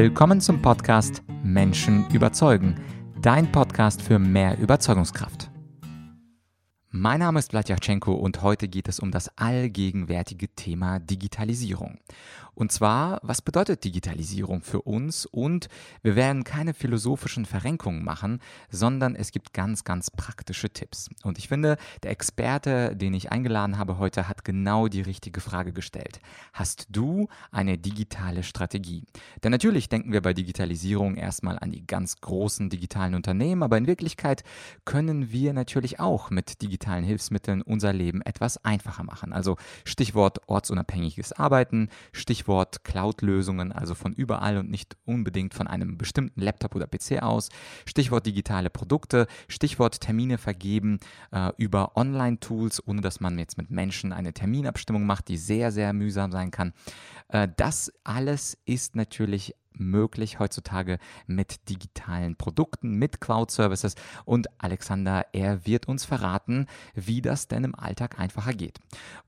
Willkommen zum Podcast Menschen überzeugen, dein Podcast für mehr Überzeugungskraft. Mein Name ist Vladyachenko und heute geht es um das allgegenwärtige Thema Digitalisierung. Und zwar, was bedeutet Digitalisierung für uns? Und wir werden keine philosophischen Verrenkungen machen, sondern es gibt ganz, ganz praktische Tipps. Und ich finde, der Experte, den ich eingeladen habe heute, hat genau die richtige Frage gestellt. Hast du eine digitale Strategie? Denn natürlich denken wir bei Digitalisierung erstmal an die ganz großen digitalen Unternehmen, aber in Wirklichkeit können wir natürlich auch mit digitalen Hilfsmitteln unser Leben etwas einfacher machen. Also Stichwort ortsunabhängiges Arbeiten, Stichwort Stichwort Cloud-Lösungen, also von überall und nicht unbedingt von einem bestimmten Laptop oder PC aus. Stichwort digitale Produkte, Stichwort Termine vergeben äh, über Online-Tools, ohne dass man jetzt mit Menschen eine Terminabstimmung macht, die sehr, sehr mühsam sein kann. Äh, das alles ist natürlich möglich heutzutage mit digitalen Produkten, mit Cloud-Services. Und Alexander, er wird uns verraten, wie das denn im Alltag einfacher geht.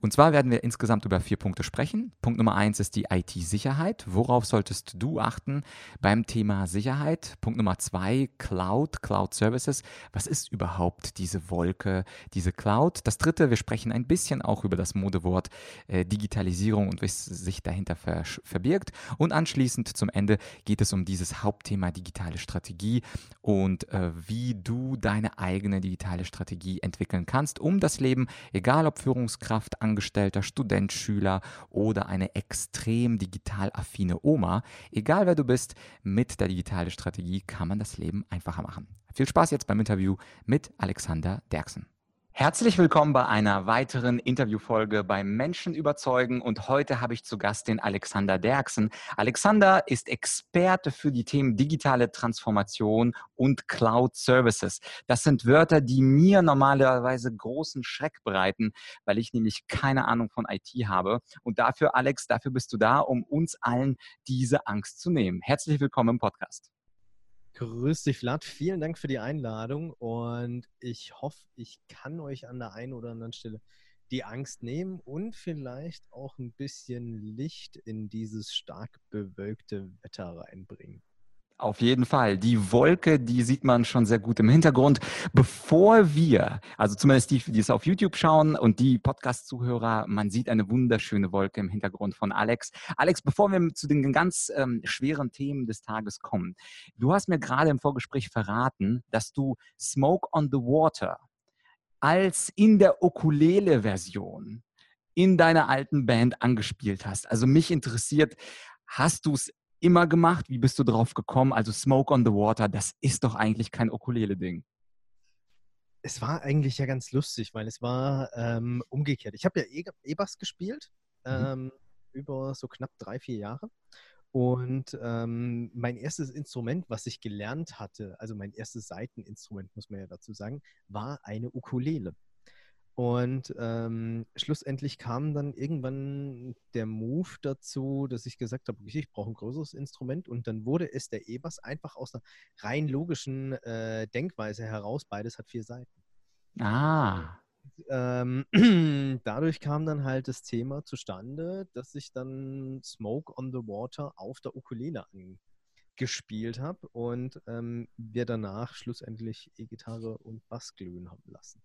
Und zwar werden wir insgesamt über vier Punkte sprechen. Punkt Nummer eins ist die IT-Sicherheit. Worauf solltest du achten beim Thema Sicherheit? Punkt Nummer zwei, Cloud, Cloud-Services. Was ist überhaupt diese Wolke, diese Cloud? Das dritte, wir sprechen ein bisschen auch über das Modewort äh, Digitalisierung und was sich dahinter ver verbirgt. Und anschließend zum Ende geht es um dieses Hauptthema digitale Strategie und äh, wie du deine eigene digitale Strategie entwickeln kannst, um das Leben, egal ob Führungskraft, Angestellter, Student, Schüler oder eine extrem digital affine Oma, egal wer du bist, mit der digitalen Strategie kann man das Leben einfacher machen. Viel Spaß jetzt beim Interview mit Alexander Derksen. Herzlich willkommen bei einer weiteren Interviewfolge bei Menschen überzeugen und heute habe ich zu Gast den Alexander Derksen. Alexander ist Experte für die Themen digitale Transformation und Cloud Services. Das sind Wörter, die mir normalerweise großen Schreck bereiten, weil ich nämlich keine Ahnung von IT habe. Und dafür, Alex, dafür bist du da, um uns allen diese Angst zu nehmen. Herzlich willkommen im Podcast. Grüß dich, Vlad. Vielen Dank für die Einladung und ich hoffe, ich kann euch an der einen oder anderen Stelle die Angst nehmen und vielleicht auch ein bisschen Licht in dieses stark bewölkte Wetter reinbringen. Auf jeden Fall. Die Wolke, die sieht man schon sehr gut im Hintergrund. Bevor wir, also zumindest die, die es auf YouTube schauen und die Podcast-Zuhörer, man sieht eine wunderschöne Wolke im Hintergrund von Alex. Alex, bevor wir zu den ganz ähm, schweren Themen des Tages kommen, du hast mir gerade im Vorgespräch verraten, dass du Smoke on the Water als in der Ukulele-Version in deiner alten Band angespielt hast. Also mich interessiert, hast du es immer gemacht? Wie bist du drauf gekommen? Also Smoke on the Water, das ist doch eigentlich kein Ukulele-Ding. Es war eigentlich ja ganz lustig, weil es war ähm, umgekehrt. Ich habe ja E-Bass gespielt, mhm. ähm, über so knapp drei, vier Jahre. Und ähm, mein erstes Instrument, was ich gelernt hatte, also mein erstes Seiteninstrument, muss man ja dazu sagen, war eine Ukulele. Und ähm, schlussendlich kam dann irgendwann der Move dazu, dass ich gesagt habe, okay, ich brauche ein größeres Instrument. Und dann wurde es der E-Bass einfach aus einer rein logischen äh, Denkweise heraus. Beides hat vier Seiten. Ah. Ähm, dadurch kam dann halt das Thema zustande, dass ich dann Smoke on the Water auf der Ukulele angespielt habe und ähm, wir danach schlussendlich E-Gitarre und Bass glühen haben lassen.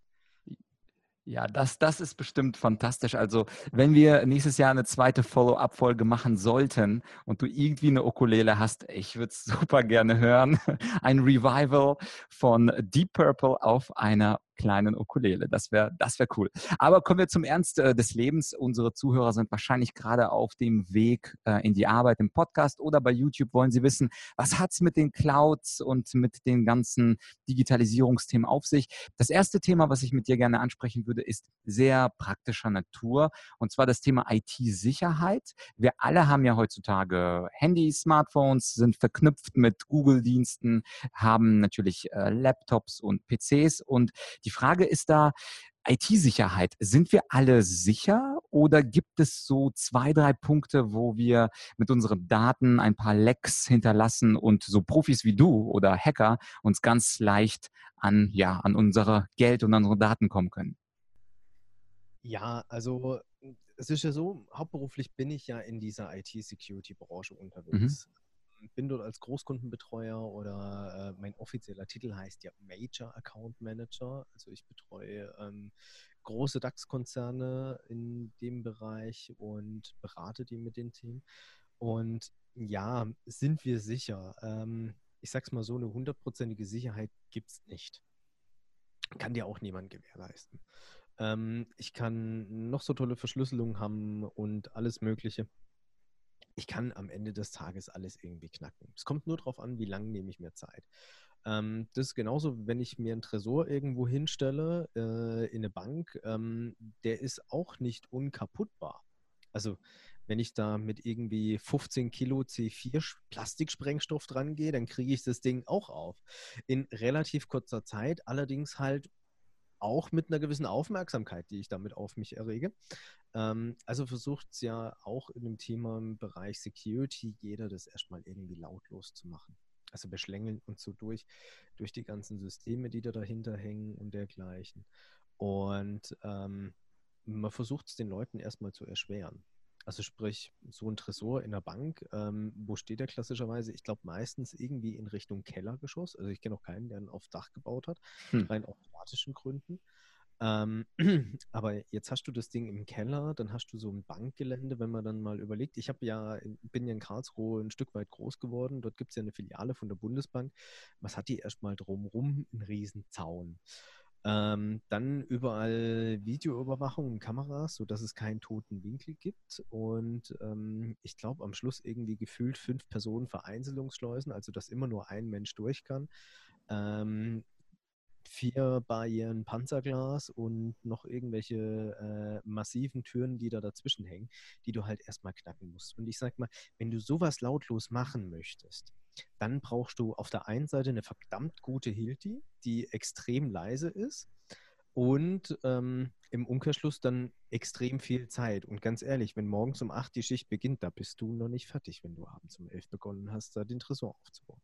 Ja, das, das ist bestimmt fantastisch. Also, wenn wir nächstes Jahr eine zweite Follow-up-Folge machen sollten und du irgendwie eine Ukulele hast, ich würde es super gerne hören. Ein Revival von Deep Purple auf einer kleinen Ukulele. Das wäre das wär cool. Aber kommen wir zum Ernst äh, des Lebens. Unsere Zuhörer sind wahrscheinlich gerade auf dem Weg äh, in die Arbeit im Podcast oder bei YouTube wollen sie wissen, was hat es mit den Clouds und mit den ganzen Digitalisierungsthemen auf sich. Das erste Thema, was ich mit dir gerne ansprechen würde, ist sehr praktischer Natur und zwar das Thema IT-Sicherheit. Wir alle haben ja heutzutage Handys, Smartphones, sind verknüpft mit Google-Diensten, haben natürlich äh, Laptops und PCs und die Frage ist da, IT-Sicherheit, sind wir alle sicher oder gibt es so zwei, drei Punkte, wo wir mit unseren Daten ein paar Lecks hinterlassen und so Profis wie du oder Hacker uns ganz leicht an, ja, an unsere Geld und unsere Daten kommen können? Ja, also es ist ja so, hauptberuflich bin ich ja in dieser IT-Security-Branche unterwegs. Mhm. Bin dort als Großkundenbetreuer oder äh, mein offizieller Titel heißt ja Major Account Manager. Also ich betreue ähm, große DAX-Konzerne in dem Bereich und berate die mit den Themen. Und ja, sind wir sicher. Ähm, ich sag's mal so, eine hundertprozentige Sicherheit gibt es nicht. Kann dir auch niemand gewährleisten. Ähm, ich kann noch so tolle Verschlüsselungen haben und alles Mögliche. Ich kann am Ende des Tages alles irgendwie knacken. Es kommt nur darauf an, wie lange nehme ich mir Zeit. Ähm, das ist genauso, wenn ich mir einen Tresor irgendwo hinstelle äh, in eine Bank, ähm, der ist auch nicht unkaputtbar. Also wenn ich da mit irgendwie 15 Kilo C4 Plastiksprengstoff dran gehe, dann kriege ich das Ding auch auf. In relativ kurzer Zeit, allerdings halt auch mit einer gewissen Aufmerksamkeit, die ich damit auf mich errege. Ähm, also versucht es ja auch in dem Thema im Bereich Security jeder das erstmal irgendwie lautlos zu machen. Also beschlängeln und so durch, durch die ganzen Systeme, die da dahinter hängen und dergleichen. Und ähm, man versucht es den Leuten erstmal zu erschweren. Also sprich, so ein Tresor in der Bank, ähm, wo steht der klassischerweise? Ich glaube meistens irgendwie in Richtung Kellergeschoss. Also ich kenne auch keinen, der einen auf Dach gebaut hat, hm. rein automatischen Gründen. Ähm, aber jetzt hast du das Ding im Keller, dann hast du so ein Bankgelände, wenn man dann mal überlegt. Ich habe ja, bin ja in Karlsruhe ein Stück weit groß geworden. Dort gibt es ja eine Filiale von der Bundesbank. Was hat die erstmal drumrum? Ein Riesenzaun. Ähm, dann überall Videoüberwachung und Kameras, sodass es keinen toten Winkel gibt. Und ähm, ich glaube, am Schluss irgendwie gefühlt fünf Personen Vereinzelungsschleusen, also dass immer nur ein Mensch durch kann. Ähm, vier Barrieren Panzerglas und noch irgendwelche äh, massiven Türen, die da dazwischen hängen, die du halt erstmal knacken musst. Und ich sag mal, wenn du sowas lautlos machen möchtest, dann brauchst du auf der einen Seite eine verdammt gute Hilti, die extrem leise ist und ähm, im Umkehrschluss dann extrem viel Zeit. Und ganz ehrlich, wenn morgens um 8 die Schicht beginnt, da bist du noch nicht fertig, wenn du abends um 11 begonnen hast, da den Tresor aufzubauen.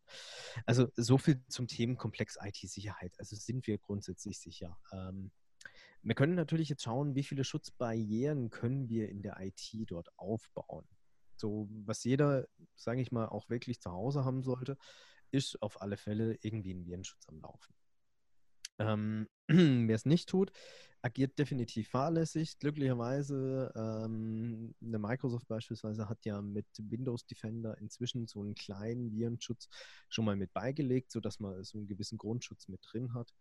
Also so viel zum Themenkomplex IT-Sicherheit. Also sind wir grundsätzlich sicher. Ähm, wir können natürlich jetzt schauen, wie viele Schutzbarrieren können wir in der IT dort aufbauen. So, was jeder, sage ich mal, auch wirklich zu Hause haben sollte, ist auf alle Fälle irgendwie ein Virenschutz am Laufen. Ähm, Wer es nicht tut, agiert definitiv fahrlässig. Glücklicherweise, ähm, eine Microsoft beispielsweise hat ja mit Windows Defender inzwischen so einen kleinen Virenschutz schon mal mit beigelegt, sodass man so einen gewissen Grundschutz mit drin hat,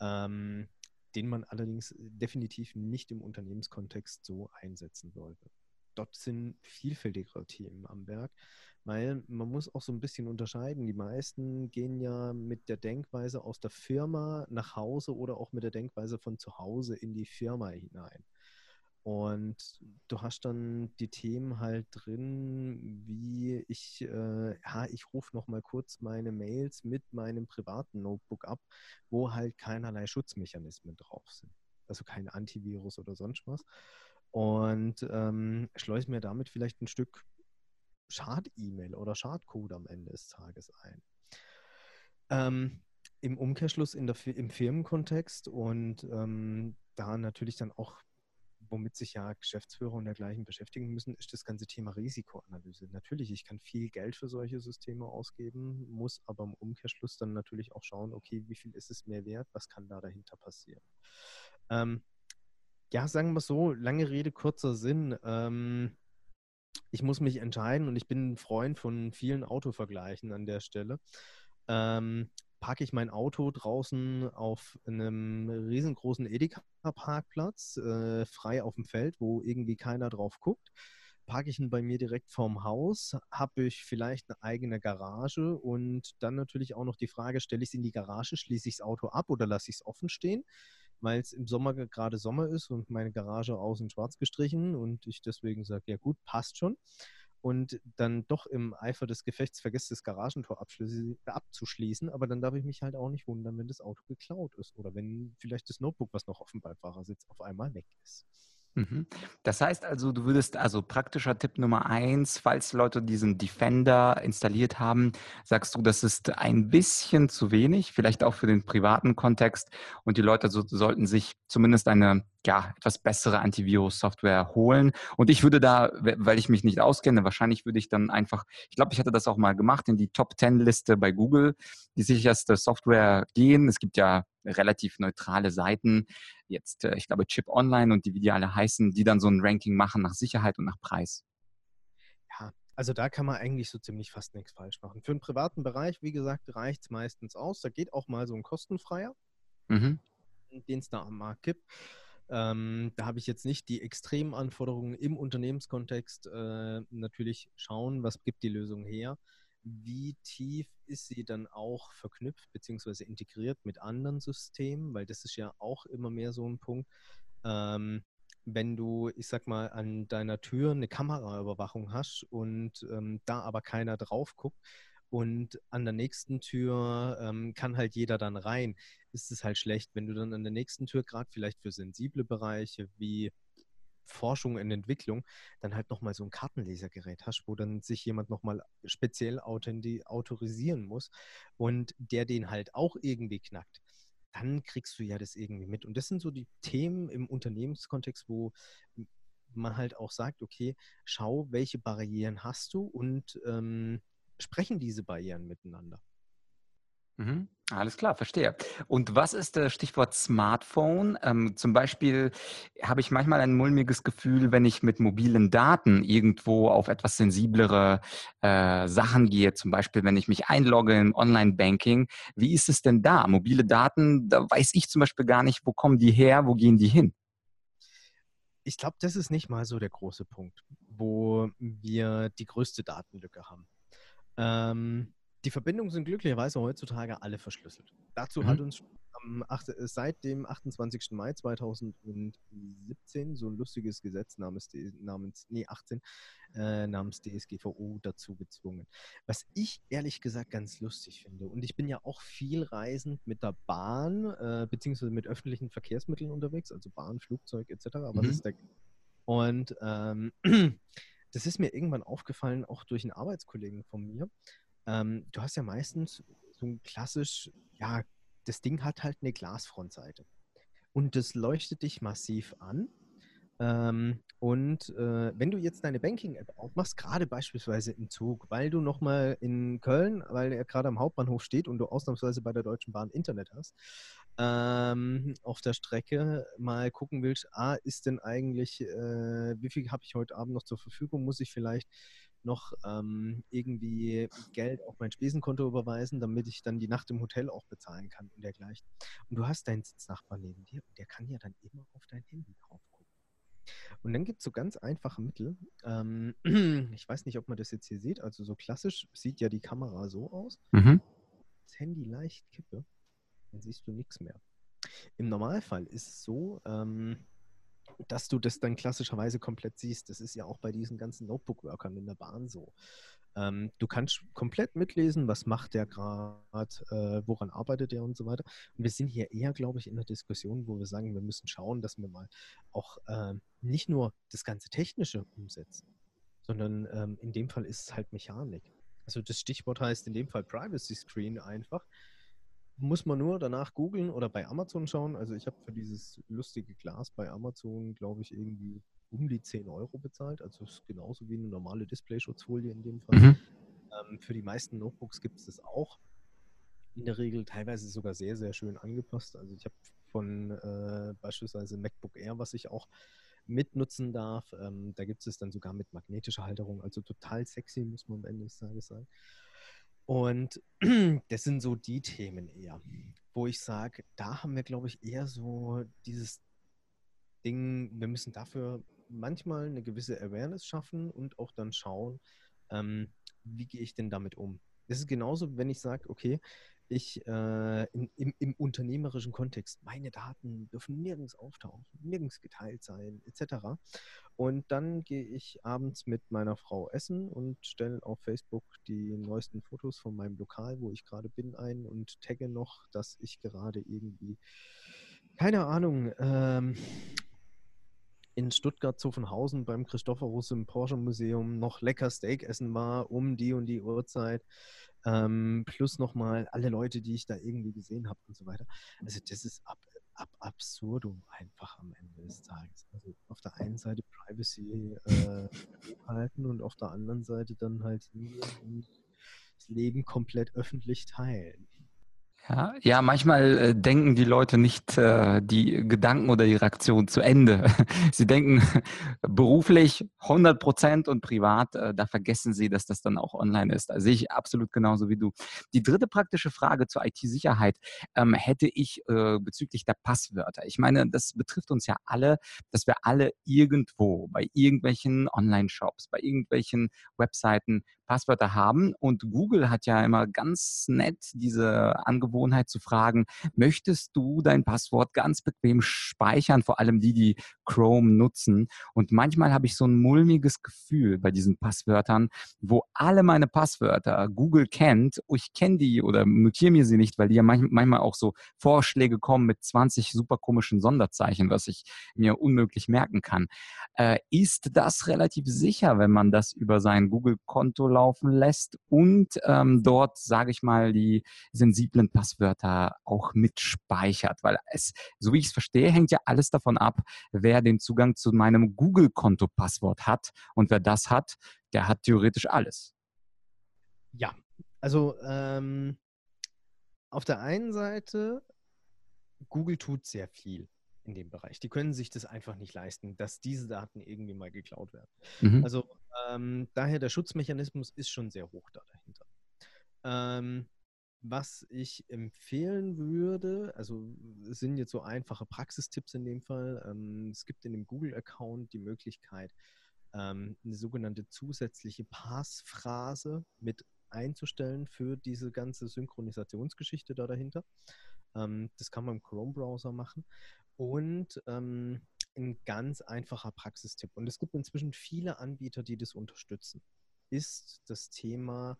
ähm, den man allerdings definitiv nicht im Unternehmenskontext so einsetzen sollte dort sind vielfältigere Themen am Werk, weil man muss auch so ein bisschen unterscheiden. Die meisten gehen ja mit der Denkweise aus der Firma nach Hause oder auch mit der Denkweise von zu Hause in die Firma hinein. Und du hast dann die Themen halt drin, wie ich, äh, ja, ich rufe noch mal kurz meine Mails mit meinem privaten Notebook ab, wo halt keinerlei Schutzmechanismen drauf sind. Also kein Antivirus oder sonst was und ähm, schleuse mir damit vielleicht ein Stück Schad-E-Mail oder Schadcode am Ende des Tages ein. Ähm, Im Umkehrschluss in der, im Firmenkontext und ähm, da natürlich dann auch, womit sich ja Geschäftsführer und dergleichen beschäftigen müssen, ist das ganze Thema Risikoanalyse. Natürlich, ich kann viel Geld für solche Systeme ausgeben, muss aber im Umkehrschluss dann natürlich auch schauen, okay, wie viel ist es mir wert, was kann da dahinter passieren. Ähm, ja, sagen wir es so, lange Rede, kurzer Sinn. Ähm, ich muss mich entscheiden und ich bin ein Freund von vielen Autovergleichen an der Stelle. Ähm, parke ich mein Auto draußen auf einem riesengroßen Edeka-Parkplatz, äh, frei auf dem Feld, wo irgendwie keiner drauf guckt. Parke ich ihn bei mir direkt vorm Haus, habe ich vielleicht eine eigene Garage und dann natürlich auch noch die Frage, stelle ich es in die Garage, schließe ich das Auto ab oder lasse ich es offen stehen? Weil es im Sommer gerade Sommer ist und meine Garage außen schwarz gestrichen und ich deswegen sage, ja gut, passt schon. Und dann doch im Eifer des Gefechts vergisst, das Garagentor abzuschließen, aber dann darf ich mich halt auch nicht wundern, wenn das Auto geklaut ist oder wenn vielleicht das Notebook, was noch auf dem Beifahrersitz, auf einmal weg ist. Mhm. Das heißt also, du würdest, also praktischer Tipp Nummer eins, falls Leute diesen Defender installiert haben, sagst du, das ist ein bisschen zu wenig, vielleicht auch für den privaten Kontext und die Leute so, sollten sich zumindest eine ja, etwas bessere Antivirus-Software holen. Und ich würde da, weil ich mich nicht auskenne, wahrscheinlich würde ich dann einfach, ich glaube, ich hatte das auch mal gemacht, in die Top 10 Liste bei Google, die sicherste Software gehen. Es gibt ja relativ neutrale Seiten, jetzt, äh, ich glaube, Chip Online und die, wie die alle heißen, die dann so ein Ranking machen nach Sicherheit und nach Preis. Ja, also da kann man eigentlich so ziemlich fast nichts falsch machen. Für einen privaten Bereich, wie gesagt, reicht es meistens aus. Da geht auch mal so ein kostenfreier, mhm. den es da am Markt gibt. Ähm, da habe ich jetzt nicht die extremen Anforderungen im Unternehmenskontext. Äh, natürlich schauen, was gibt die Lösung her. Wie tief ist sie dann auch verknüpft bzw. integriert mit anderen Systemen? Weil das ist ja auch immer mehr so ein Punkt. Ähm, wenn du, ich sag mal, an deiner Tür eine Kameraüberwachung hast und ähm, da aber keiner drauf guckt, und an der nächsten Tür ähm, kann halt jeder dann rein. Ist es halt schlecht, wenn du dann an der nächsten Tür, gerade vielleicht für sensible Bereiche wie Forschung und Entwicklung, dann halt nochmal so ein Kartenlesergerät hast, wo dann sich jemand nochmal speziell autorisieren muss und der den halt auch irgendwie knackt dann kriegst du ja das irgendwie mit. Und das sind so die Themen im Unternehmenskontext, wo man halt auch sagt, okay, schau, welche Barrieren hast du und ähm, sprechen diese Barrieren miteinander. Mhm. Alles klar, verstehe. Und was ist das Stichwort Smartphone? Ähm, zum Beispiel habe ich manchmal ein mulmiges Gefühl, wenn ich mit mobilen Daten irgendwo auf etwas sensiblere äh, Sachen gehe. Zum Beispiel, wenn ich mich einlogge in Online-Banking. Wie ist es denn da? Mobile Daten, da weiß ich zum Beispiel gar nicht, wo kommen die her, wo gehen die hin? Ich glaube, das ist nicht mal so der große Punkt, wo wir die größte Datenlücke haben. Ähm, die Verbindungen sind glücklicherweise heutzutage alle verschlüsselt. Dazu mhm. hat uns am 8, äh, seit dem 28. Mai 2017 so ein lustiges Gesetz namens, namens nee, 18, äh, namens DSGVO dazu gezwungen. Was ich ehrlich gesagt ganz lustig finde. Und ich bin ja auch viel reisend mit der Bahn, äh, beziehungsweise mit öffentlichen Verkehrsmitteln unterwegs, also Bahn, Flugzeug etc. Aber mhm. ist da und ähm, das ist mir irgendwann aufgefallen, auch durch einen Arbeitskollegen von mir. Ähm, du hast ja meistens so ein klassisch, ja, das Ding hat halt eine Glasfrontseite. Und das leuchtet dich massiv an. Ähm, und äh, wenn du jetzt deine Banking-App aufmachst, gerade beispielsweise im Zug, weil du nochmal in Köln, weil er gerade am Hauptbahnhof steht und du ausnahmsweise bei der Deutschen Bahn Internet hast, ähm, auf der Strecke mal gucken willst, ah, ist denn eigentlich, äh, wie viel habe ich heute Abend noch zur Verfügung? Muss ich vielleicht noch ähm, irgendwie Geld auf mein Spesenkonto überweisen, damit ich dann die Nacht im Hotel auch bezahlen kann und dergleichen. Und du hast deinen Sitznachbar neben dir und der kann ja dann immer auf dein Handy drauf. Und dann gibt es so ganz einfache Mittel. Ähm, ich weiß nicht, ob man das jetzt hier sieht. Also so klassisch sieht ja die Kamera so aus. Mhm. Das Handy leicht kippe, dann siehst du nichts mehr. Im Normalfall ist es so, ähm, dass du das dann klassischerweise komplett siehst. Das ist ja auch bei diesen ganzen Notebook-Workern in der Bahn so. Ähm, du kannst komplett mitlesen, was macht der gerade, äh, woran arbeitet er und so weiter. Und wir sind hier eher, glaube ich, in der Diskussion, wo wir sagen, wir müssen schauen, dass wir mal auch äh, nicht nur das ganze Technische umsetzen, sondern ähm, in dem Fall ist es halt Mechanik. Also das Stichwort heißt in dem Fall Privacy Screen einfach muss man nur danach googeln oder bei Amazon schauen. Also ich habe für dieses lustige Glas bei Amazon, glaube ich, irgendwie um die 10 Euro bezahlt. Also ist genauso wie eine normale Displayschutzfolie in dem Fall. Mhm. Ähm, für die meisten Notebooks gibt es das auch. In der Regel teilweise sogar sehr, sehr schön angepasst. Also ich habe von äh, beispielsweise MacBook Air, was ich auch mitnutzen darf. Ähm, da gibt es dann sogar mit magnetischer Halterung. Also total sexy, muss man am Ende des Tages sagen. Und das sind so die Themen eher, wo ich sage, da haben wir, glaube ich, eher so dieses Ding, wir müssen dafür manchmal eine gewisse Awareness schaffen und auch dann schauen, ähm, wie gehe ich denn damit um. Das ist genauso, wenn ich sage, okay, ich äh, in, im, im, unternehmerischen Kontext, meine Daten dürfen nirgends auftauchen, nirgends geteilt sein, etc. Und dann gehe ich abends mit meiner Frau essen und stelle auf Facebook die neuesten Fotos von meinem Lokal, wo ich gerade bin, ein und tagge noch, dass ich gerade irgendwie, keine Ahnung, ähm, in Stuttgart-Zuffenhausen beim Christophorus im Porsche Museum noch lecker Steak essen war um die und die Uhrzeit. Ähm, plus nochmal alle Leute, die ich da irgendwie gesehen habe und so weiter. Also das ist ab, ab absurdum einfach am Ende des Tages. Also auf der einen Seite Privacy äh, hochhalten und auf der anderen Seite dann halt das Leben komplett öffentlich teilen. Ja, ja, manchmal äh, denken die Leute nicht äh, die Gedanken oder die Reaktion zu Ende. sie denken beruflich 100 Prozent und privat, äh, da vergessen sie, dass das dann auch online ist. Sehe ich absolut genauso wie du. Die dritte praktische Frage zur IT-Sicherheit ähm, hätte ich äh, bezüglich der Passwörter. Ich meine, das betrifft uns ja alle, dass wir alle irgendwo bei irgendwelchen Online-Shops, bei irgendwelchen Webseiten Passwörter haben. Und Google hat ja immer ganz nett diese Angewohnheit zu fragen, möchtest du dein Passwort ganz bequem speichern, vor allem die, die Chrome nutzen. Und manchmal habe ich so ein mulmiges Gefühl bei diesen Passwörtern, wo alle meine Passwörter Google kennt. Ich kenne die oder notiere mir sie nicht, weil die ja manchmal auch so Vorschläge kommen mit 20 super komischen Sonderzeichen, was ich mir unmöglich merken kann. Äh, ist das relativ sicher, wenn man das über sein Google-Konto laufen lässt und ähm, dort, sage ich mal, die sensiblen Passwörter auch mitspeichert. Weil es, so wie ich es verstehe, hängt ja alles davon ab, wer den Zugang zu meinem Google-Konto-Passwort hat. Und wer das hat, der hat theoretisch alles. Ja, also ähm, auf der einen Seite, Google tut sehr viel in dem Bereich. Die können sich das einfach nicht leisten, dass diese Daten irgendwie mal geklaut werden. Mhm. Also ähm, daher der Schutzmechanismus ist schon sehr hoch da dahinter. Ähm, was ich empfehlen würde, also es sind jetzt so einfache Praxistipps in dem Fall. Ähm, es gibt in dem Google-Account die Möglichkeit, ähm, eine sogenannte zusätzliche Passphrase mit einzustellen für diese ganze Synchronisationsgeschichte da dahinter. Ähm, das kann man im Chrome-Browser machen. Und ähm, ein ganz einfacher Praxistipp. Und es gibt inzwischen viele Anbieter, die das unterstützen. Ist das Thema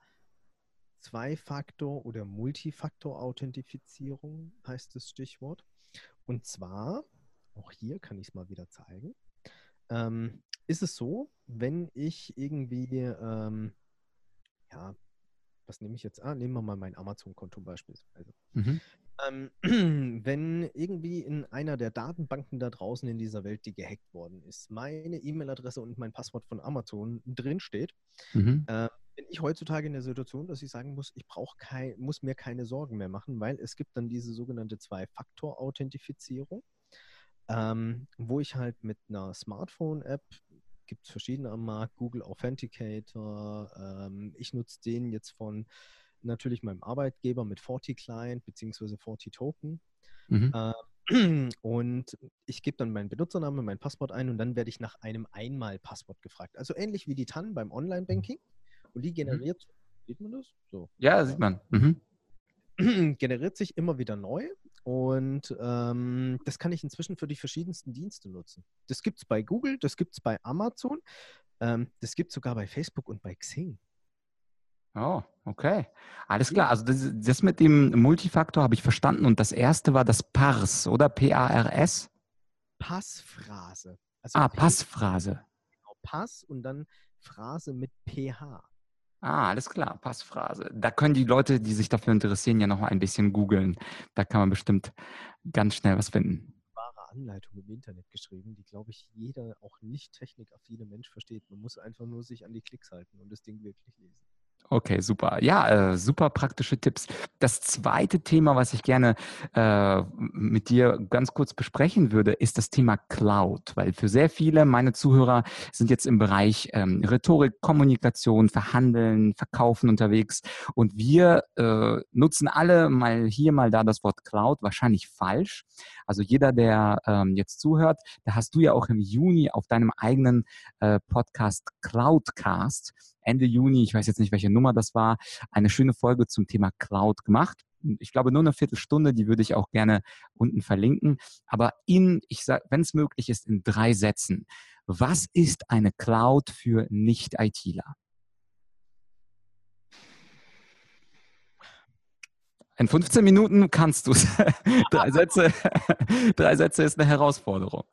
Zwei-Faktor- oder Multifaktor-Authentifizierung, heißt das Stichwort. Und zwar, auch hier kann ich es mal wieder zeigen, ähm, ist es so, wenn ich irgendwie, ähm, ja, was nehme ich jetzt? Ah, nehmen wir mal mein Amazon-Konto beispielsweise. Mhm. Ähm, wenn irgendwie in einer der Datenbanken da draußen in dieser Welt, die gehackt worden ist, meine E-Mail-Adresse und mein Passwort von Amazon drinsteht, mhm. äh, bin ich heutzutage in der Situation, dass ich sagen muss, ich brauche kein, muss mir keine Sorgen mehr machen, weil es gibt dann diese sogenannte Zwei-Faktor-Authentifizierung, ähm, wo ich halt mit einer Smartphone-App gibt es verschiedene am Markt, Google Authenticator. Ähm, ich nutze den jetzt von natürlich meinem Arbeitgeber mit Forti Client bzw. Forti Token. Mhm. Äh, und ich gebe dann meinen Benutzernamen, mein Passwort ein und dann werde ich nach einem Einmal-Passwort gefragt. Also ähnlich wie die TAN beim Online-Banking. Und die mhm. generiert, mhm. sieht man das? So. Ja, sieht man. Mhm. generiert sich immer wieder neu und ähm, das kann ich inzwischen für die verschiedensten Dienste nutzen. Das gibt es bei Google, das gibt es bei Amazon, ähm, das gibt es sogar bei Facebook und bei Xing. Oh, okay. Alles klar. Also das, das mit dem Multifaktor habe ich verstanden. Und das erste war das Pars, oder? P-A-R-S? Passphrase. Also ah, Passphrase. Genau, Pass und dann Phrase mit PH. Ah, alles klar, Passphrase. Da können die Leute, die sich dafür interessieren, ja noch ein bisschen googeln. Da kann man bestimmt ganz schnell was finden. Wahre Anleitung im Internet geschrieben, die, glaube ich, jeder, auch nicht technikaffine Mensch versteht. Man muss einfach nur sich an die Klicks halten und das Ding wirklich lesen. Okay, super. Ja, äh, super praktische Tipps. Das zweite Thema, was ich gerne äh, mit dir ganz kurz besprechen würde, ist das Thema Cloud, weil für sehr viele meine Zuhörer sind jetzt im Bereich ähm, Rhetorik, Kommunikation, Verhandeln, Verkaufen unterwegs und wir äh, nutzen alle mal hier, mal da das Wort Cloud, wahrscheinlich falsch. Also jeder, der ähm, jetzt zuhört, da hast du ja auch im Juni auf deinem eigenen äh, Podcast Cloudcast Ende Juni, ich weiß jetzt nicht, welche Nummer das war, eine schöne Folge zum Thema Cloud gemacht. Ich glaube, nur eine Viertelstunde, die würde ich auch gerne unten verlinken. Aber in, ich sag, wenn es möglich ist, in drei Sätzen. Was ist eine Cloud für Nicht-ITler? In 15 Minuten kannst du es. drei, Sätze, drei Sätze ist eine Herausforderung.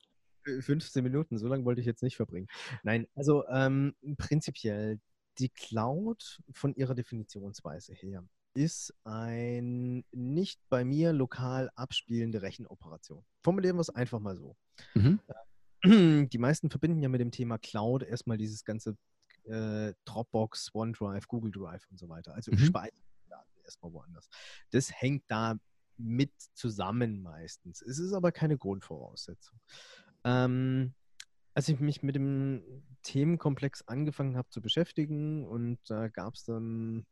15 Minuten, so lange wollte ich jetzt nicht verbringen. Nein, also ähm, prinzipiell die Cloud von ihrer Definitionsweise her ist ein nicht bei mir lokal abspielende Rechenoperation. Formulieren wir es einfach mal so. Mhm. Die meisten verbinden ja mit dem Thema Cloud erstmal dieses ganze äh, Dropbox, OneDrive, Google Drive und so weiter. Also mhm. ich speichere erstmal woanders. Das hängt da mit zusammen meistens. Es ist aber keine Grundvoraussetzung. Ähm, als ich mich mit dem Themenkomplex angefangen habe zu beschäftigen und da gab es dann,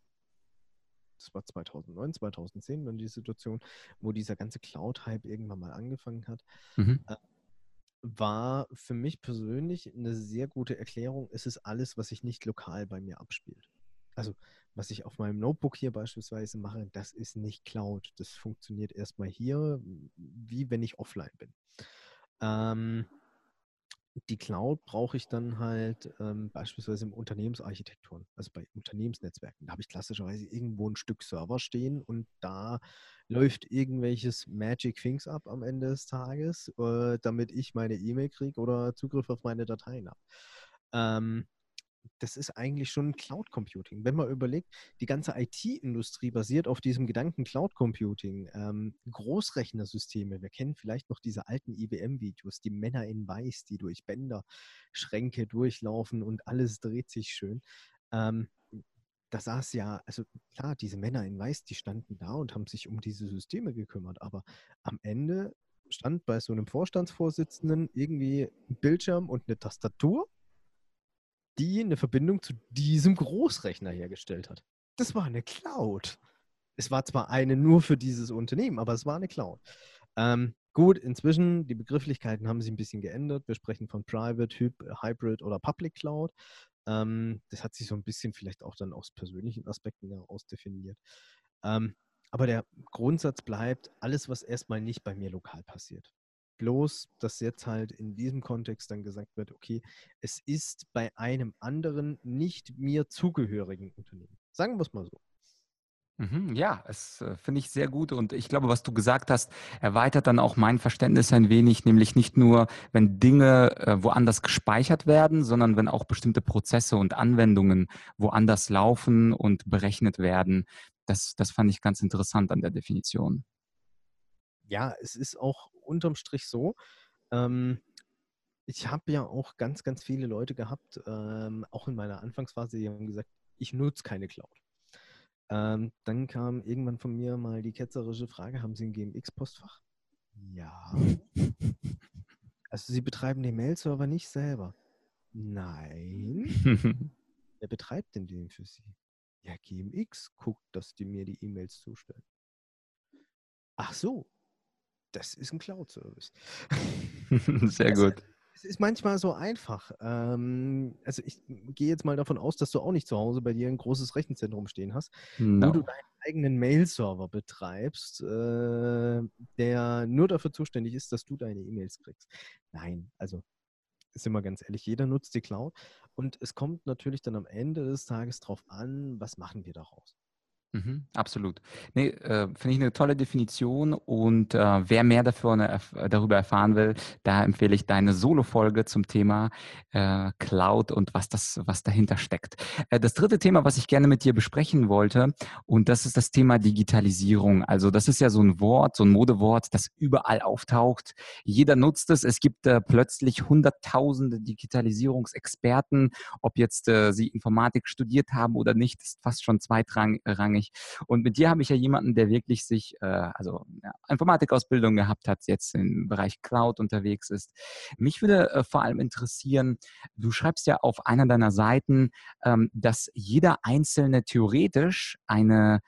das war 2009, 2010 dann die Situation, wo dieser ganze Cloud-Hype irgendwann mal angefangen hat, mhm. äh, war für mich persönlich eine sehr gute Erklärung, es ist alles, was sich nicht lokal bei mir abspielt. Also was ich auf meinem Notebook hier beispielsweise mache, das ist nicht Cloud. Das funktioniert erstmal hier, wie wenn ich offline bin. Ähm, die Cloud brauche ich dann halt ähm, beispielsweise im Unternehmensarchitekturen, also bei Unternehmensnetzwerken. Da habe ich klassischerweise irgendwo ein Stück Server stehen und da läuft irgendwelches Magic Things ab am Ende des Tages, äh, damit ich meine E-Mail kriege oder Zugriff auf meine Dateien habe. Ähm, das ist eigentlich schon Cloud Computing. Wenn man überlegt, die ganze IT-Industrie basiert auf diesem Gedanken Cloud Computing. Ähm, Großrechnersysteme, wir kennen vielleicht noch diese alten IBM-Videos, die Männer in Weiß, die durch Bänder, Schränke durchlaufen und alles dreht sich schön. Ähm, da saß ja, also klar, diese Männer in Weiß, die standen da und haben sich um diese Systeme gekümmert, aber am Ende stand bei so einem Vorstandsvorsitzenden irgendwie ein Bildschirm und eine Tastatur die eine Verbindung zu diesem Großrechner hergestellt hat. Das war eine Cloud. Es war zwar eine nur für dieses Unternehmen, aber es war eine Cloud. Ähm, gut, inzwischen, die Begrifflichkeiten haben sich ein bisschen geändert. Wir sprechen von Private, Hybrid oder Public Cloud. Ähm, das hat sich so ein bisschen vielleicht auch dann aus persönlichen Aspekten heraus definiert. Ähm, aber der Grundsatz bleibt, alles, was erstmal nicht bei mir lokal passiert. Bloß, dass jetzt halt in diesem Kontext dann gesagt wird, okay, es ist bei einem anderen nicht mir zugehörigen Unternehmen. Sagen wir es mal so. Mhm, ja, es äh, finde ich sehr gut und ich glaube, was du gesagt hast, erweitert dann auch mein Verständnis ein wenig, nämlich nicht nur, wenn Dinge äh, woanders gespeichert werden, sondern wenn auch bestimmte Prozesse und Anwendungen woanders laufen und berechnet werden. Das, das fand ich ganz interessant an der Definition. Ja, es ist auch unterm Strich so. Ähm, ich habe ja auch ganz, ganz viele Leute gehabt, ähm, auch in meiner Anfangsphase, die haben gesagt, ich nutze keine Cloud. Ähm, dann kam irgendwann von mir mal die ketzerische Frage, haben Sie ein GMX-Postfach? Ja. Also Sie betreiben den Mail-Server nicht selber? Nein. Wer betreibt denn den für Sie? Ja, GMX guckt, dass die mir die E-Mails zustellen. Ach so, das ist ein Cloud-Service. Sehr gut. Es ist manchmal so einfach. Ähm, also ich gehe jetzt mal davon aus, dass du auch nicht zu Hause bei dir ein großes Rechenzentrum stehen hast, no. wo du deinen eigenen Mail-Server betreibst, äh, der nur dafür zuständig ist, dass du deine E-Mails kriegst. Nein, also sind wir ganz ehrlich, jeder nutzt die Cloud und es kommt natürlich dann am Ende des Tages drauf an, was machen wir daraus. Mhm, absolut. Nee, äh, finde ich eine tolle Definition und äh, wer mehr dafür, ne, darüber erfahren will, da empfehle ich deine Solo-Folge zum Thema äh, Cloud und was das, was dahinter steckt. Äh, das dritte Thema, was ich gerne mit dir besprechen wollte, und das ist das Thema Digitalisierung. Also das ist ja so ein Wort, so ein Modewort, das überall auftaucht. Jeder nutzt es. Es gibt äh, plötzlich hunderttausende Digitalisierungsexperten, ob jetzt äh, sie Informatik studiert haben oder nicht, ist fast schon zweitrangig nicht. Und mit dir habe ich ja jemanden, der wirklich sich, äh, also ja, Informatikausbildung gehabt hat, jetzt im Bereich Cloud unterwegs ist. Mich würde äh, vor allem interessieren, du schreibst ja auf einer deiner Seiten, ähm, dass jeder Einzelne theoretisch eine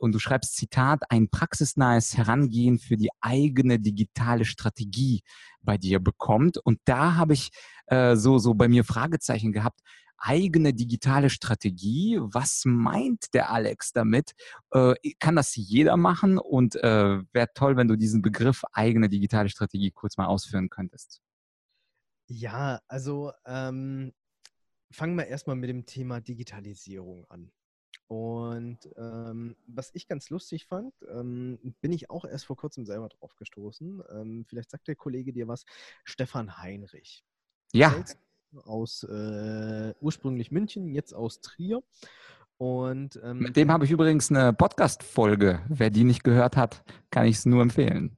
und du schreibst Zitat, ein praxisnahes Herangehen für die eigene digitale Strategie bei dir bekommt. Und da habe ich äh, so, so bei mir Fragezeichen gehabt eigene digitale Strategie. Was meint der Alex damit? Äh, kann das jeder machen? Und äh, wäre toll, wenn du diesen Begriff eigene digitale Strategie kurz mal ausführen könntest. Ja, also ähm, fangen wir erstmal mit dem Thema Digitalisierung an. Und ähm, was ich ganz lustig fand, ähm, bin ich auch erst vor kurzem selber drauf gestoßen. Ähm, vielleicht sagt der Kollege dir was, Stefan Heinrich. Ja aus äh, ursprünglich München, jetzt aus Trier. Und, ähm, Mit dem habe ich übrigens eine Podcast-Folge. Wer die nicht gehört hat, kann ich es nur empfehlen.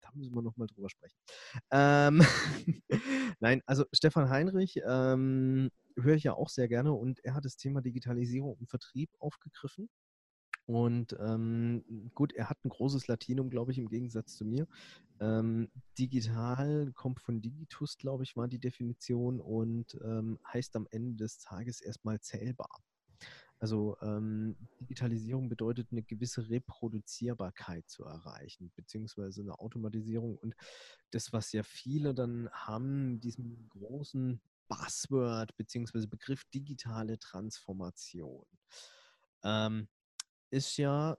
Da müssen wir nochmal drüber sprechen. Ähm, Nein, also Stefan Heinrich ähm, höre ich ja auch sehr gerne und er hat das Thema Digitalisierung im Vertrieb aufgegriffen. Und ähm, gut, er hat ein großes Latinum, glaube ich, im Gegensatz zu mir. Ähm, digital kommt von Digitus, glaube ich, war die Definition und ähm, heißt am Ende des Tages erstmal zählbar. Also ähm, Digitalisierung bedeutet eine gewisse Reproduzierbarkeit zu erreichen, beziehungsweise eine Automatisierung. Und das, was ja viele dann haben, diesen großen Buzzword, beziehungsweise Begriff digitale Transformation. Ähm, ist ja,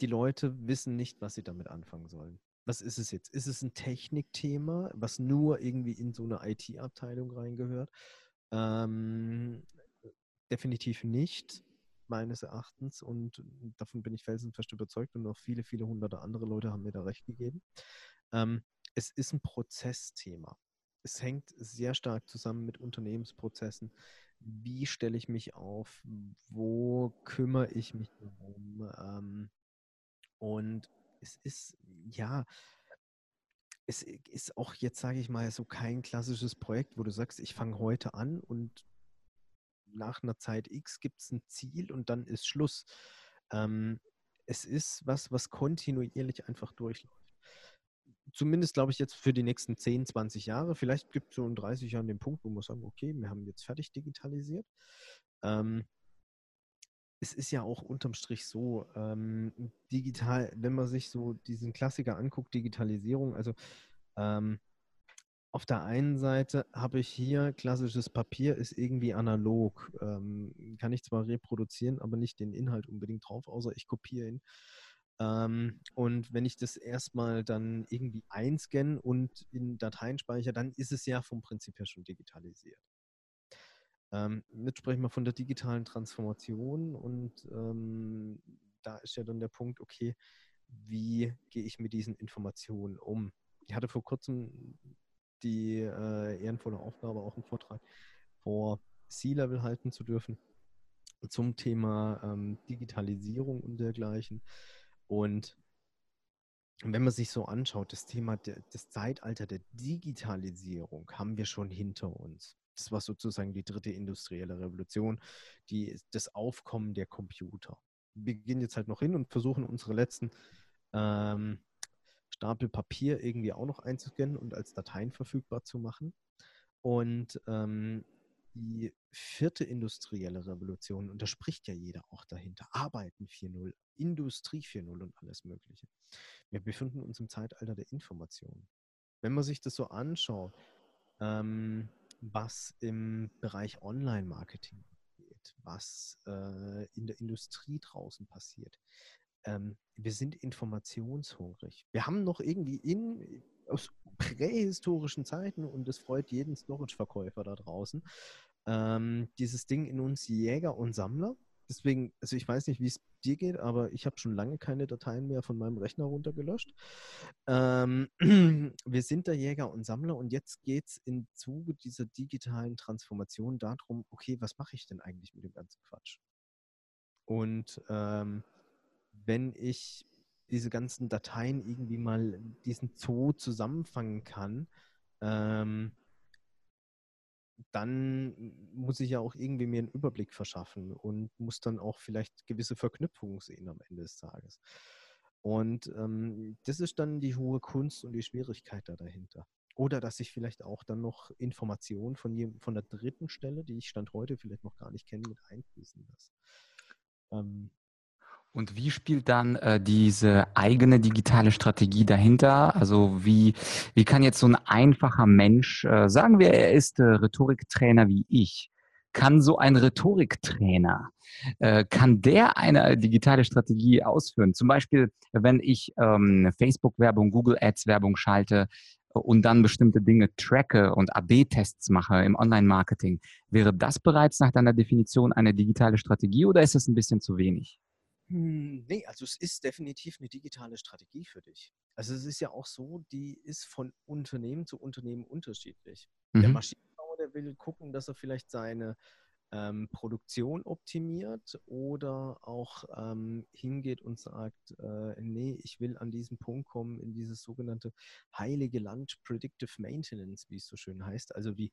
die Leute wissen nicht, was sie damit anfangen sollen. Was ist es jetzt? Ist es ein Technikthema, was nur irgendwie in so eine IT-Abteilung reingehört? Ähm, definitiv nicht, meines Erachtens. Und davon bin ich felsenfest überzeugt und auch viele, viele hunderte andere Leute haben mir da recht gegeben. Ähm, es ist ein Prozessthema. Es hängt sehr stark zusammen mit Unternehmensprozessen, wie stelle ich mich auf, wo kümmere ich mich darum. Ähm, und es ist, ja, es ist auch jetzt, sage ich mal, so kein klassisches Projekt, wo du sagst, ich fange heute an und nach einer Zeit X gibt es ein Ziel und dann ist Schluss. Ähm, es ist was, was kontinuierlich einfach durchläuft zumindest glaube ich jetzt für die nächsten 10, 20 Jahre. Vielleicht gibt es so in 30 Jahren den Punkt, wo wir sagen, okay, wir haben jetzt fertig digitalisiert. Ähm, es ist ja auch unterm Strich so, ähm, digital, wenn man sich so diesen Klassiker anguckt, Digitalisierung, also ähm, auf der einen Seite habe ich hier klassisches Papier, ist irgendwie analog. Ähm, kann ich zwar reproduzieren, aber nicht den Inhalt unbedingt drauf, außer ich kopiere ihn. Ähm, und wenn ich das erstmal dann irgendwie einscanne und in Dateien speichere, dann ist es ja vom Prinzip her schon digitalisiert. Ähm, jetzt sprechen wir von der digitalen Transformation und ähm, da ist ja dann der Punkt, okay, wie gehe ich mit diesen Informationen um? Ich hatte vor kurzem die äh, ehrenvolle Aufgabe, auch einen Vortrag vor C-Level halten zu dürfen zum Thema ähm, Digitalisierung und dergleichen. Und wenn man sich so anschaut, das Thema das Zeitalter der Digitalisierung haben wir schon hinter uns. Das war sozusagen die dritte industrielle Revolution, die, das Aufkommen der Computer. Wir gehen jetzt halt noch hin und versuchen unsere letzten ähm, Stapel Papier irgendwie auch noch einzuscannen und als Dateien verfügbar zu machen. Und ähm, die vierte industrielle Revolution, und da spricht ja jeder auch dahinter, Arbeiten 4.0, Industrie 4.0 und alles Mögliche. Wir befinden uns im Zeitalter der Information. Wenn man sich das so anschaut, ähm, was im Bereich Online-Marketing geht, was äh, in der Industrie draußen passiert, ähm, wir sind informationshungrig. Wir haben noch irgendwie in, aus prähistorischen Zeiten und das freut jeden Storage-Verkäufer da draußen, ähm, dieses Ding in uns Jäger und Sammler. Deswegen, also ich weiß nicht, wie es dir geht, aber ich habe schon lange keine Dateien mehr von meinem Rechner runtergelöscht. Ähm, wir sind da Jäger und Sammler und jetzt geht es im Zuge dieser digitalen Transformation darum, okay, was mache ich denn eigentlich mit dem ganzen Quatsch? Und ähm, wenn ich diese ganzen Dateien irgendwie mal diesen Zoo zusammenfangen kann, ähm, dann muss ich ja auch irgendwie mir einen Überblick verschaffen und muss dann auch vielleicht gewisse Verknüpfungen sehen am Ende des Tages. Und ähm, das ist dann die hohe Kunst und die Schwierigkeit da dahinter. Oder dass ich vielleicht auch dann noch Informationen von, je, von der dritten Stelle, die ich Stand heute vielleicht noch gar nicht kenne, mit einfließen lasse. Ähm, und wie spielt dann äh, diese eigene digitale Strategie dahinter? Also wie, wie kann jetzt so ein einfacher Mensch, äh, sagen wir, er ist äh, Rhetoriktrainer wie ich, kann so ein Rhetoriktrainer, äh, kann der eine digitale Strategie ausführen? Zum Beispiel, wenn ich ähm, Facebook-Werbung, Google Ads-Werbung schalte und dann bestimmte Dinge tracke und AB-Tests mache im Online-Marketing, wäre das bereits nach deiner Definition eine digitale Strategie oder ist es ein bisschen zu wenig? Hm, nee, also es ist definitiv eine digitale Strategie für dich. Also es ist ja auch so, die ist von Unternehmen zu Unternehmen unterschiedlich. Der Mhm. Maschinenbauer, der will gucken, dass er vielleicht seine ähm, Produktion optimiert oder auch ähm, hingeht und sagt, äh, nee, ich will an diesen Punkt kommen, in dieses sogenannte heilige Land Predictive Maintenance, wie es so schön heißt, also die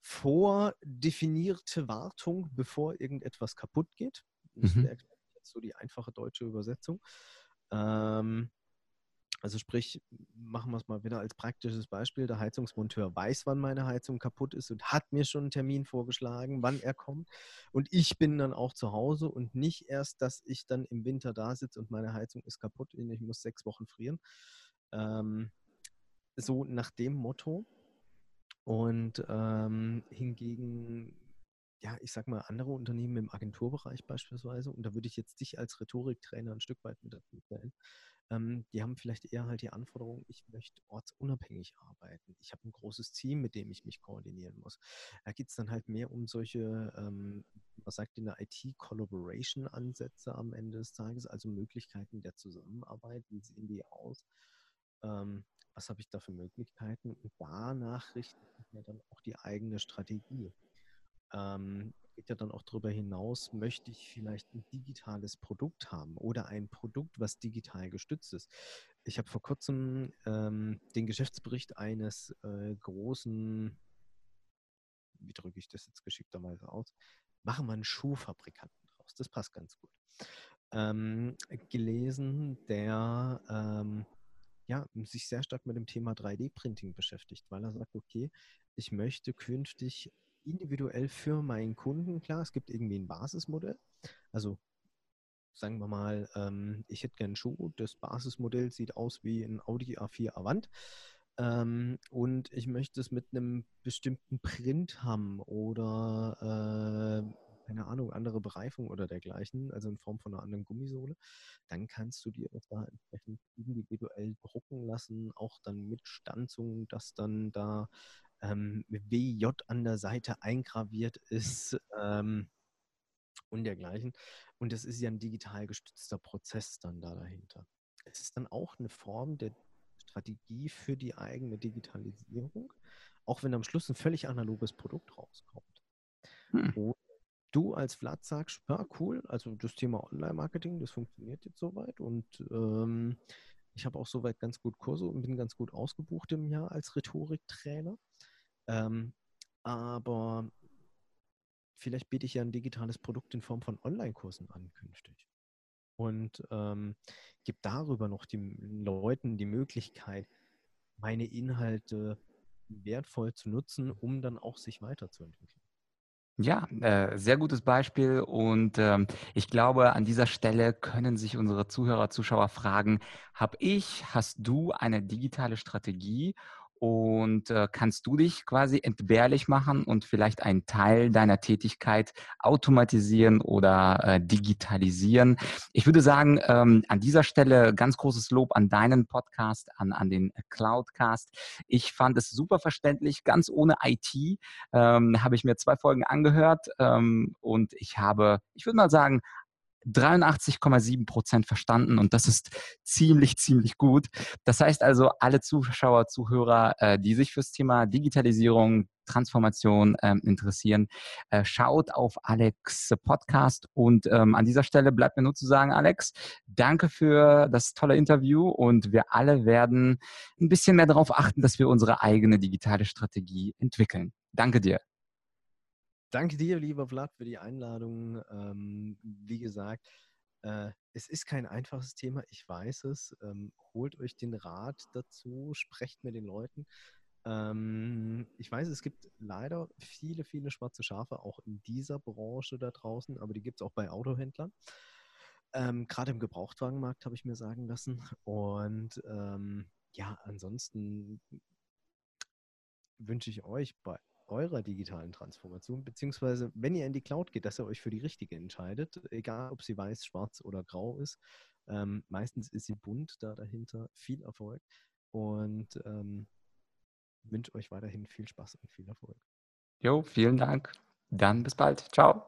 vordefinierte Wartung, bevor irgendetwas kaputt geht. Das mhm. wäre jetzt so die einfache deutsche Übersetzung. Ähm, also sprich, machen wir es mal wieder als praktisches Beispiel. Der Heizungsmonteur weiß, wann meine Heizung kaputt ist und hat mir schon einen Termin vorgeschlagen, wann er kommt. Und ich bin dann auch zu Hause und nicht erst, dass ich dann im Winter da sitze und meine Heizung ist kaputt und ich muss sechs Wochen frieren. Ähm, so nach dem Motto. Und ähm, hingegen ja, ich sag mal, andere Unternehmen im Agenturbereich beispielsweise, und da würde ich jetzt dich als Rhetoriktrainer ein Stück weit mit dazu stellen, ähm, die haben vielleicht eher halt die Anforderung, ich möchte ortsunabhängig arbeiten. Ich habe ein großes Team, mit dem ich mich koordinieren muss. Da geht es dann halt mehr um solche, ähm, was sagt in der IT-Collaboration-Ansätze am Ende des Tages, also Möglichkeiten der Zusammenarbeit. Wie sehen die aus? Ähm, was habe ich da für Möglichkeiten? Und danach richtet sich ja dann auch die eigene Strategie. Ähm, geht ja dann auch darüber hinaus, möchte ich vielleicht ein digitales Produkt haben oder ein Produkt, was digital gestützt ist. Ich habe vor kurzem ähm, den Geschäftsbericht eines äh, großen, wie drücke ich das jetzt geschickterweise aus, machen wir einen Schuhfabrikanten draus. Das passt ganz gut. Ähm, gelesen, der ähm, ja, sich sehr stark mit dem Thema 3D-Printing beschäftigt, weil er sagt, okay, ich möchte künftig individuell für meinen Kunden. Klar, es gibt irgendwie ein Basismodell. Also sagen wir mal, ähm, ich hätte gerne einen Schuh. Das Basismodell sieht aus wie ein Audi A4 Avant. Ähm, und ich möchte es mit einem bestimmten Print haben oder äh, keine Ahnung, andere Bereifung oder dergleichen, also in Form von einer anderen Gummisohle, dann kannst du dir das da entsprechend individuell drucken lassen, auch dann mit Stanzung, dass dann da ähm, WJ an der Seite eingraviert ist ähm, und dergleichen. Und das ist ja ein digital gestützter Prozess dann da dahinter. Es ist dann auch eine Form der Strategie für die eigene Digitalisierung, auch wenn am Schluss ein völlig analoges Produkt rauskommt. Hm. Und du als Vlad sagst, ja, cool, also das Thema Online-Marketing, das funktioniert jetzt soweit und ähm, ich habe auch soweit ganz gut Kurse und bin ganz gut ausgebucht im Jahr als Rhetoriktrainer. Ähm, aber vielleicht biete ich ja ein digitales Produkt in Form von Online-Kursen an künftig. Und ähm, gebe darüber noch den Leuten die Möglichkeit, meine Inhalte wertvoll zu nutzen, um dann auch sich weiterzuentwickeln. Ja, äh, sehr gutes Beispiel und ähm, ich glaube, an dieser Stelle können sich unsere Zuhörer, Zuschauer fragen, habe ich, hast du eine digitale Strategie und äh, kannst du dich quasi entbehrlich machen und vielleicht einen Teil deiner Tätigkeit automatisieren oder äh, digitalisieren. Ich würde sagen, ähm, an dieser Stelle ganz großes Lob an deinen Podcast, an, an den Cloudcast. Ich fand es super verständlich, ganz ohne IT ähm, habe ich mir zwei Folgen angehört ähm, und ich habe, ich würde mal sagen, 83,7 Prozent verstanden und das ist ziemlich, ziemlich gut. Das heißt also, alle Zuschauer, Zuhörer, äh, die sich fürs Thema Digitalisierung, Transformation ähm, interessieren, äh, schaut auf Alex Podcast und ähm, an dieser Stelle bleibt mir nur zu sagen, Alex, danke für das tolle Interview und wir alle werden ein bisschen mehr darauf achten, dass wir unsere eigene digitale Strategie entwickeln. Danke dir. Danke dir, lieber Vlad, für die Einladung. Ähm, wie gesagt, äh, es ist kein einfaches Thema, ich weiß es. Ähm, holt euch den Rat dazu, sprecht mit den Leuten. Ähm, ich weiß, es gibt leider viele, viele schwarze Schafe auch in dieser Branche da draußen, aber die gibt es auch bei Autohändlern. Ähm, Gerade im Gebrauchtwagenmarkt habe ich mir sagen lassen. Und ähm, ja, ansonsten wünsche ich euch bei eurer digitalen Transformation, beziehungsweise wenn ihr in die Cloud geht, dass ihr euch für die richtige entscheidet, egal ob sie weiß, schwarz oder grau ist. Ähm, meistens ist sie bunt da dahinter. Viel Erfolg und ähm, wünsche euch weiterhin viel Spaß und viel Erfolg. Jo, vielen Dank. Dann bis bald. Ciao.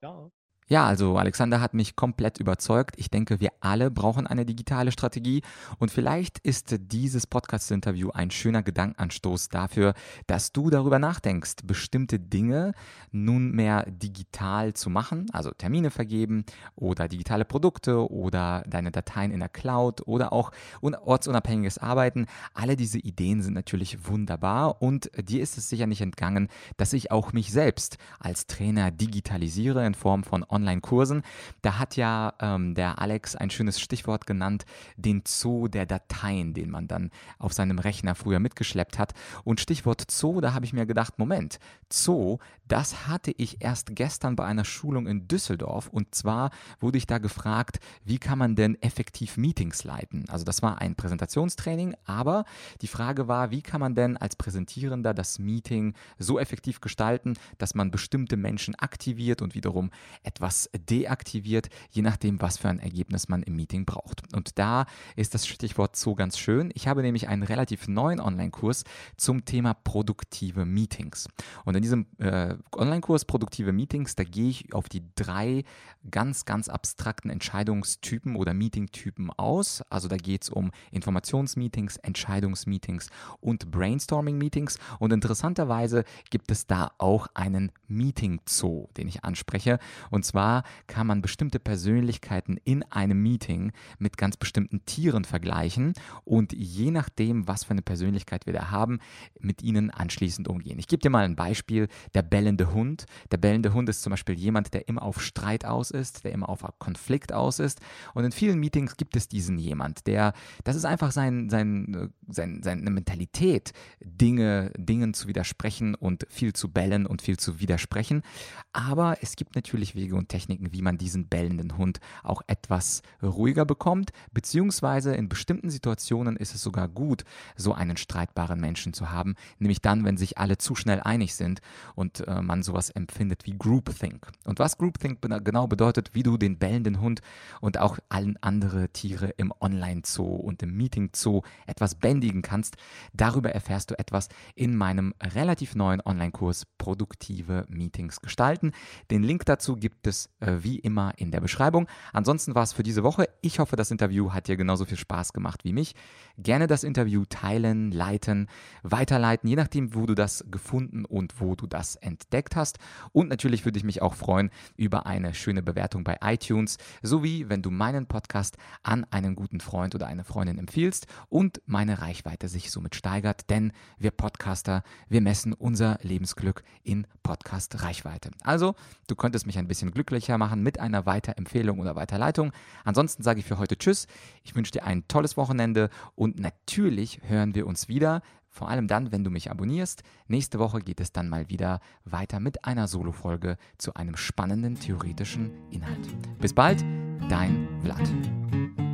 Ciao. Ja, also Alexander hat mich komplett überzeugt. Ich denke, wir alle brauchen eine digitale Strategie und vielleicht ist dieses Podcast-Interview ein schöner Gedankenanstoß dafür, dass du darüber nachdenkst, bestimmte Dinge nunmehr digital zu machen, also Termine vergeben oder digitale Produkte oder deine Dateien in der Cloud oder auch ortsunabhängiges Arbeiten. Alle diese Ideen sind natürlich wunderbar und dir ist es sicher nicht entgangen, dass ich auch mich selbst als Trainer digitalisiere in Form von Online-Kursen. Da hat ja ähm, der Alex ein schönes Stichwort genannt, den Zoo der Dateien, den man dann auf seinem Rechner früher mitgeschleppt hat. Und Stichwort Zoo, da habe ich mir gedacht, Moment, Zoo, das hatte ich erst gestern bei einer Schulung in Düsseldorf. Und zwar wurde ich da gefragt, wie kann man denn effektiv Meetings leiten? Also das war ein Präsentationstraining, aber die Frage war, wie kann man denn als Präsentierender das Meeting so effektiv gestalten, dass man bestimmte Menschen aktiviert und wiederum etwas was deaktiviert, je nachdem, was für ein Ergebnis man im Meeting braucht. Und da ist das Stichwort so ganz schön. Ich habe nämlich einen relativ neuen Online-Kurs zum Thema produktive Meetings. Und in diesem äh, Online-Kurs Produktive Meetings, da gehe ich auf die drei ganz, ganz abstrakten Entscheidungstypen oder Meeting-Typen aus. Also da geht es um Informationsmeetings, Entscheidungsmeetings und Brainstorming-Meetings. Und interessanterweise gibt es da auch einen Meeting-Zoo, den ich anspreche. Und zwar zwar kann man bestimmte Persönlichkeiten in einem Meeting mit ganz bestimmten Tieren vergleichen und je nachdem, was für eine Persönlichkeit wir da haben, mit ihnen anschließend umgehen. Ich gebe dir mal ein Beispiel, der bellende Hund. Der bellende Hund ist zum Beispiel jemand, der immer auf Streit aus ist, der immer auf Konflikt aus ist. Und in vielen Meetings gibt es diesen jemand, der, das ist einfach sein, sein, sein, seine Mentalität, Dinge, Dingen zu widersprechen und viel zu bellen und viel zu widersprechen. Aber es gibt natürlich Wege und Techniken, wie man diesen bellenden Hund auch etwas ruhiger bekommt, beziehungsweise in bestimmten Situationen ist es sogar gut, so einen streitbaren Menschen zu haben, nämlich dann, wenn sich alle zu schnell einig sind und äh, man sowas empfindet wie Groupthink. Und was Groupthink genau bedeutet, wie du den bellenden Hund und auch allen andere Tiere im Online-Zoo und im Meeting-Zoo etwas bändigen kannst, darüber erfährst du etwas in meinem relativ neuen Online-Kurs Produktive Meetings gestalten. Den Link dazu gibt es äh, wie immer in der Beschreibung. Ansonsten war es für diese Woche. Ich hoffe, das Interview hat dir genauso viel Spaß gemacht wie mich. Gerne das Interview teilen, leiten, weiterleiten, je nachdem, wo du das gefunden und wo du das entdeckt hast. Und natürlich würde ich mich auch freuen über eine schöne Bewertung bei iTunes, sowie wenn du meinen Podcast an einen guten Freund oder eine Freundin empfiehlst und meine Reichweite sich somit steigert, denn wir Podcaster, wir messen unser Lebensglück in Podcast-Reichweite. Also, du könntest mich ein bisschen glücklicher machen mit einer Weiterempfehlung oder Weiterleitung. Ansonsten sage ich für heute Tschüss. Ich wünsche dir ein tolles Wochenende und natürlich hören wir uns wieder. Vor allem dann, wenn du mich abonnierst. Nächste Woche geht es dann mal wieder weiter mit einer Solo-Folge zu einem spannenden theoretischen Inhalt. Bis bald, dein Vlad.